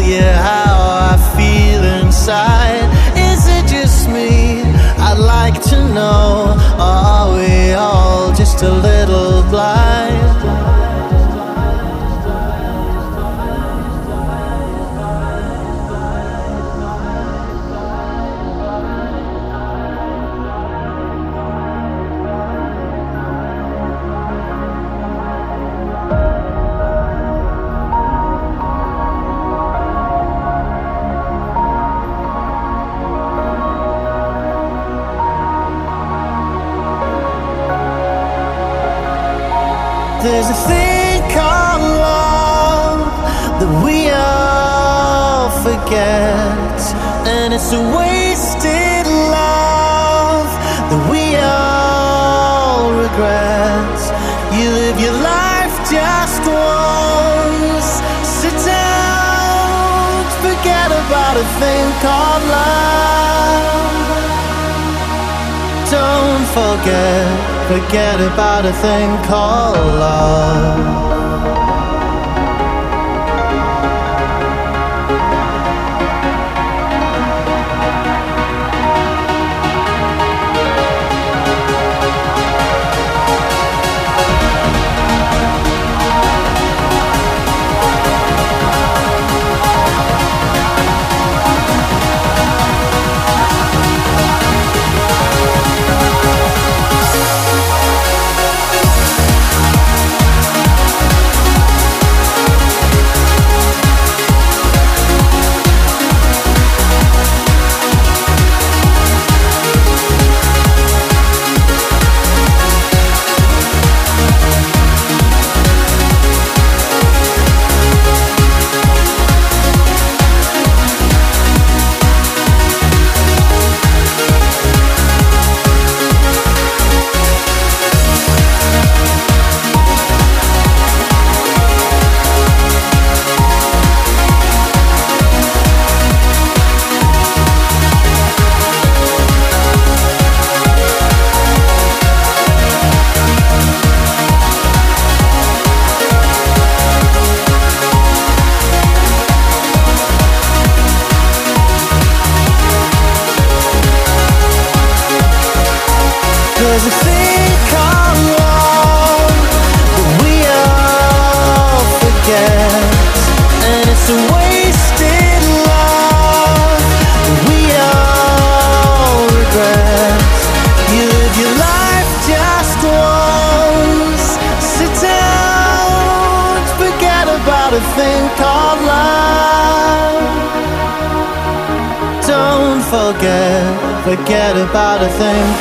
yeah. forget, forget about a thing called love. not a thing.